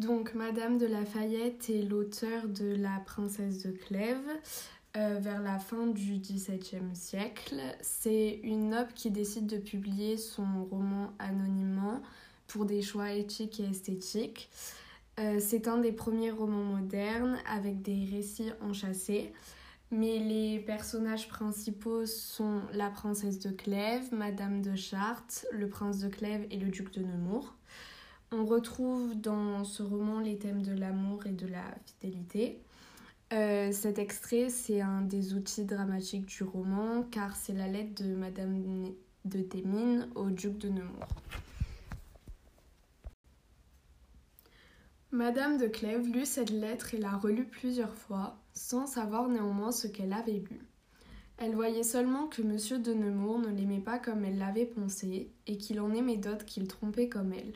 Donc, Madame de Lafayette est l'auteur de La Princesse de Clèves euh, vers la fin du XVIIe siècle. C'est une noble qui décide de publier son roman anonymement pour des choix éthiques et esthétiques. Euh, c'est un des premiers romans modernes avec des récits enchâssés. Mais les personnages principaux sont la princesse de Clèves, Madame de Chartres, le prince de Clèves et le duc de Nemours. On retrouve dans ce roman les thèmes de l'amour et de la fidélité. Euh, cet extrait, c'est un des outils dramatiques du roman car c'est la lettre de Madame de Thémines au duc de Nemours. Madame de Clèves lut cette lettre et la relut plusieurs fois, sans savoir néanmoins ce qu'elle avait lu. Elle voyait seulement que Monsieur de Nemours ne l'aimait pas comme elle l'avait pensé, et qu'il en aimait d'autres qu'il trompait comme elle.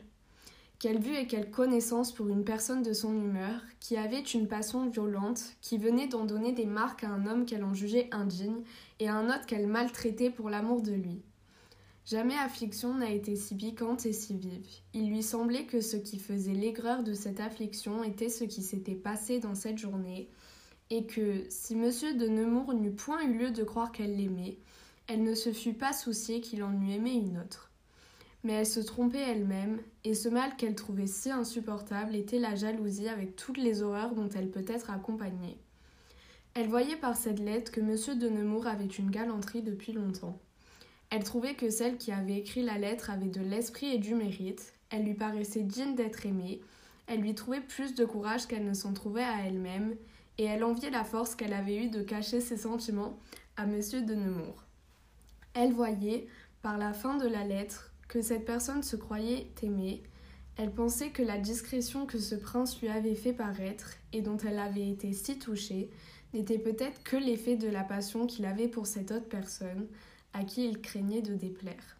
Quelle vue et quelle connaissance pour une personne de son humeur, qui avait une passion violente, qui venait d'en donner des marques à un homme qu'elle en jugeait indigne, et à un autre qu'elle maltraitait pour l'amour de lui. Jamais affliction n'a été si piquante et si vive. Il lui semblait que ce qui faisait l'aigreur de cette affliction était ce qui s'était passé dans cette journée, et que, si monsieur de Nemours n'eût point eu lieu de croire qu'elle l'aimait, elle ne se fût pas souciée qu'il en eût aimé une autre mais elle se trompait elle-même, et ce mal qu'elle trouvait si insupportable était la jalousie avec toutes les horreurs dont elle peut être accompagnée. Elle voyait par cette lettre que M. de Nemours avait une galanterie depuis longtemps. Elle trouvait que celle qui avait écrit la lettre avait de l'esprit et du mérite, elle lui paraissait digne d'être aimée, elle lui trouvait plus de courage qu'elle ne s'en trouvait à elle-même, et elle enviait la force qu'elle avait eue de cacher ses sentiments à M. de Nemours. Elle voyait, par la fin de la lettre, que cette personne se croyait aimée, elle pensait que la discrétion que ce prince lui avait fait paraître, et dont elle avait été si touchée, n'était peut-être que l'effet de la passion qu'il avait pour cette autre personne, à qui il craignait de déplaire.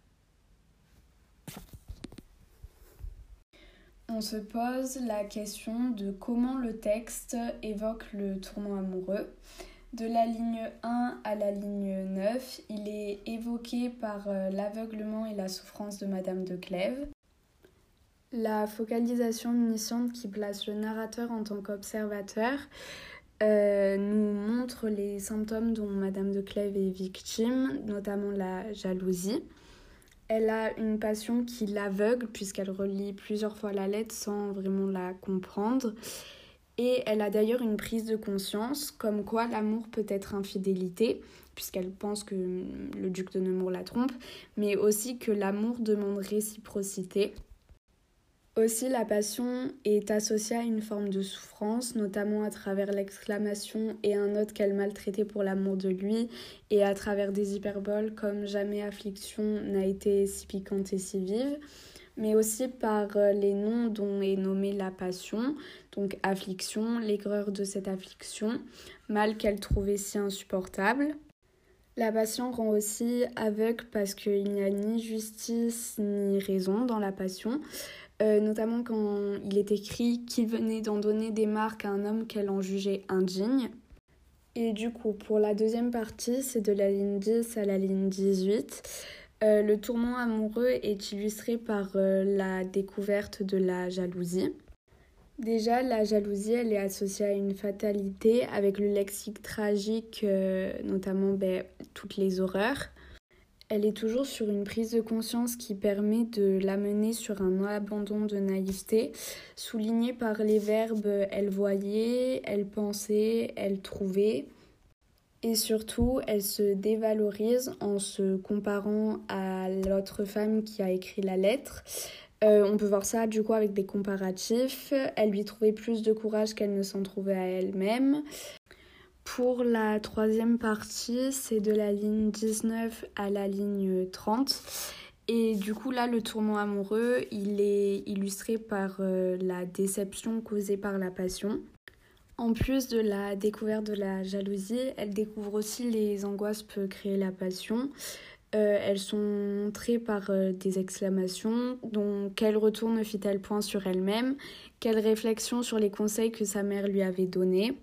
On se pose la question de comment le texte évoque le tournant amoureux. De la ligne 1 à la ligne 9, il est évoqué par euh, l'aveuglement et la souffrance de Madame de Clèves. La focalisation omnisciente qui place le narrateur en tant qu'observateur euh, nous montre les symptômes dont Madame de Clèves est victime, notamment la jalousie. Elle a une passion qui l'aveugle puisqu'elle relit plusieurs fois la lettre sans vraiment la comprendre. Et elle a d'ailleurs une prise de conscience comme quoi l'amour peut être infidélité, puisqu'elle pense que le duc de Nemours la trompe, mais aussi que l'amour demande réciprocité. Aussi, la passion est associée à une forme de souffrance, notamment à travers l'exclamation et un autre qu'elle maltraitait pour l'amour de lui, et à travers des hyperboles comme jamais affliction n'a été si piquante et si vive mais aussi par euh, les noms dont est nommée la passion, donc affliction, l'aigreur de cette affliction, mal qu'elle trouvait si insupportable. La passion rend aussi aveugle parce qu'il n'y a ni justice ni raison dans la passion, euh, notamment quand il est écrit qu'il venait d'en donner des marques à un homme qu'elle en jugeait indigne. Et du coup, pour la deuxième partie, c'est de la ligne 10 à la ligne 18. Euh, le tourment amoureux est illustré par euh, la découverte de la jalousie. Déjà, la jalousie, elle est associée à une fatalité avec le lexique tragique, notamment ben, toutes les horreurs. Elle est toujours sur une prise de conscience qui permet de l'amener sur un abandon de naïveté, souligné par les verbes elle voyait, elle pensait, elle trouvait. Et surtout, elle se dévalorise en se comparant à l'autre femme qui a écrit la lettre. Euh, on peut voir ça du coup avec des comparatifs. Elle lui trouvait plus de courage qu'elle ne s'en trouvait à elle-même. Pour la troisième partie, c'est de la ligne 19 à la ligne 30. Et du coup, là, le tourment amoureux, il est illustré par euh, la déception causée par la passion. En plus de la découverte de la jalousie, elle découvre aussi les angoisses que créer la passion. Euh, elles sont montrées par euh, des exclamations, dont quel retour ne fit-elle point sur elle-même, quelle réflexion sur les conseils que sa mère lui avait donnés.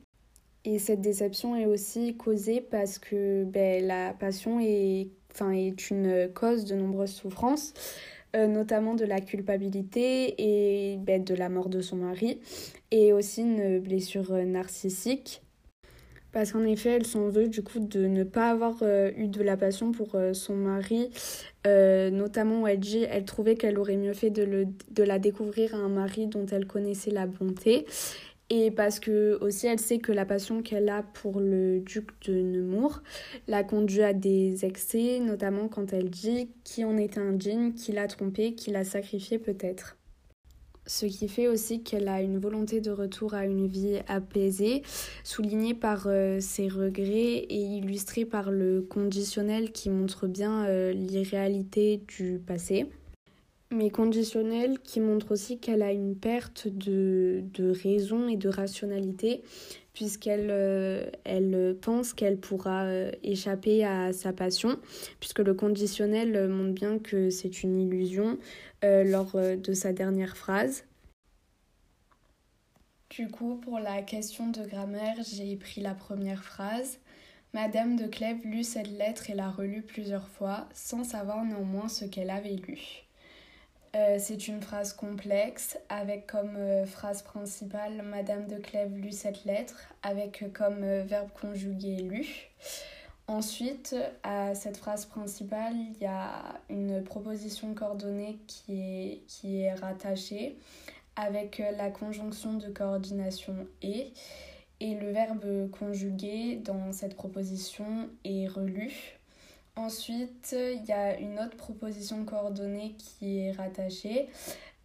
Et cette déception est aussi causée parce que ben, la passion est, est une cause de nombreuses souffrances. notamment de la culpabilité et ben, de la mort de son mari, et aussi une blessure narcissique. Parce qu'en effet, elle s'en veut du coup de ne pas avoir eu de la passion pour son mari, notamment Wedgie. Elle trouvait qu'elle aurait mieux fait de la découvrir à un mari dont elle connaissait la bonté et parce que aussi elle sait que la passion qu'elle a pour le duc de Nemours l'a conduit à des excès, notamment quand elle dit qui en était un qui l'a trompé, qui l'a sacrifié peut-être. Ce qui fait aussi qu'elle a une volonté de retour à une vie apaisée, soulignée par euh, ses regrets et illustrée par le conditionnel qui montre bien euh, l'irréalité du passé mais conditionnelle qui montre aussi qu'elle a une perte de, raison et de rationalité puisqu'elle euh, elle pense qu'elle pourra euh, échapper à sa passion puisque le conditionnel montre bien que c'est une illusion euh, lors de sa dernière phrase. Du coup, pour la question de grammaire, j'ai pris la première phrase. Madame de Clèves lut cette lettre et l'a relue plusieurs fois, sans savoir néanmoins ce qu'elle avait lu. Euh, c'est une phrase complexe avec comme euh, phrase principale Madame de Clèves lut cette lettre avec comme euh, verbe conjugué lu. Ensuite, à cette phrase principale, il y a une proposition coordonnée qui est, qui est rattachée avec la conjonction de coordination et. Et le verbe conjugué dans cette proposition est relu. Ensuite, il y a une autre proposition coordonnée qui est rattachée,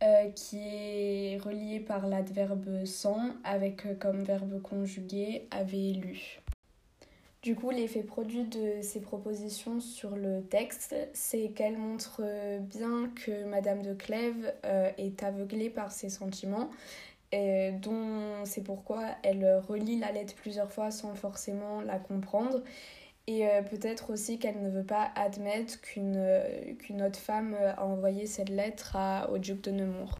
euh, qui est reliée par l'adverbe sans avec euh, comme verbe conjugué avait lu. Du coup, l'effet produit de ces propositions sur le texte, c'est qu'elles montrent bien que Madame de Clèves euh, est aveuglée par ses sentiments, dont c'est pourquoi elle relit la lettre plusieurs fois sans forcément la comprendre et euh, peut-être aussi qu'elle ne veut pas admettre qu'une euh, qu'une autre femme a envoyé cette lettre à, au duc de Nemours.